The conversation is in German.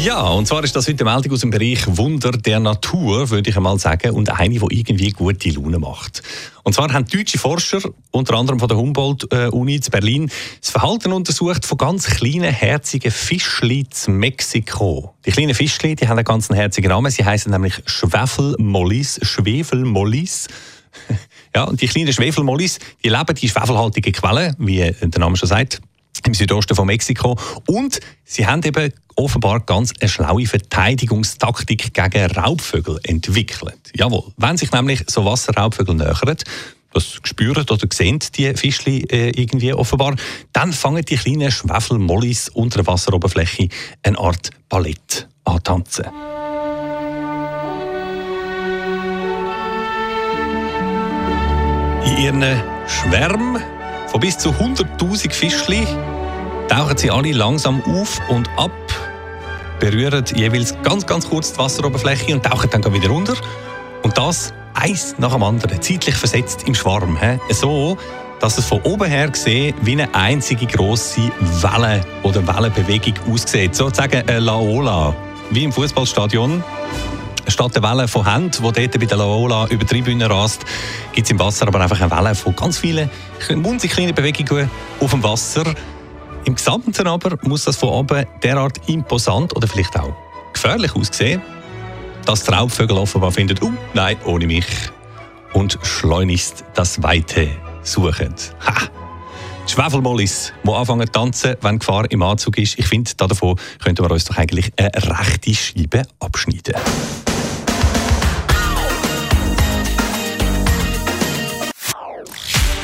ja, und zwar ist das heute eine Meldung aus dem Bereich Wunder der Natur, würde ich einmal sagen, und eine, die irgendwie gute Laune macht. Und zwar haben deutsche Forscher, unter anderem von der Humboldt-Uni in Berlin, das Verhalten untersucht von ganz kleinen, herzigen Fischli in Mexiko. Die kleinen Fischli, die haben einen ganz herzigen Namen. Sie heißen nämlich Schwefelmollis, Schwefelmollis. ja, und die kleinen Schwefelmollis, die leben in schwefelhaltigen Quellen, wie der Name schon sagt im Südosten von Mexiko. Und sie haben eben offenbar ganz eine schlaue Verteidigungstaktik gegen Raubvögel entwickelt. Jawohl, wenn sich nämlich so Wasserraubvögel nähern, das spüren oder sehen die Fischli äh, irgendwie offenbar, dann fangen die kleinen Schwefelmollis unter der Wasseroberfläche eine Art Ballett an tanzen. In ihren Schwärmen von bis zu 100.000 Fischli tauchen sie alle langsam auf und ab, berühren jeweils ganz, ganz kurz die Wasseroberfläche und tauchen dann wieder runter. Und das eins nach dem anderen, zeitlich versetzt im Schwarm. He? So, dass es von oben her gesehen wie eine einzige große Welle oder Wellenbewegung aussieht. Sozusagen eine Laola, wie im Fußballstadion. Statt der Welle von Hand, die dort bei der Laola über die Tribüne rast, gibt es im Wasser aber einfach eine Welle von ganz vielen munzig kleinen Bewegungen auf dem Wasser. Im Gesamten aber muss das von oben derart imposant oder vielleicht auch gefährlich aussehen, dass die Raubvögel offenbar finden, oh nein, ohne mich. Und schleunigst das Weite suchen. Ha! Schwefelmollis, die anfangen zu tanzen, wenn Gefahr im Anzug ist. Ich finde, davon könnten wir uns doch eigentlich eine rechte Scheibe abschneiden.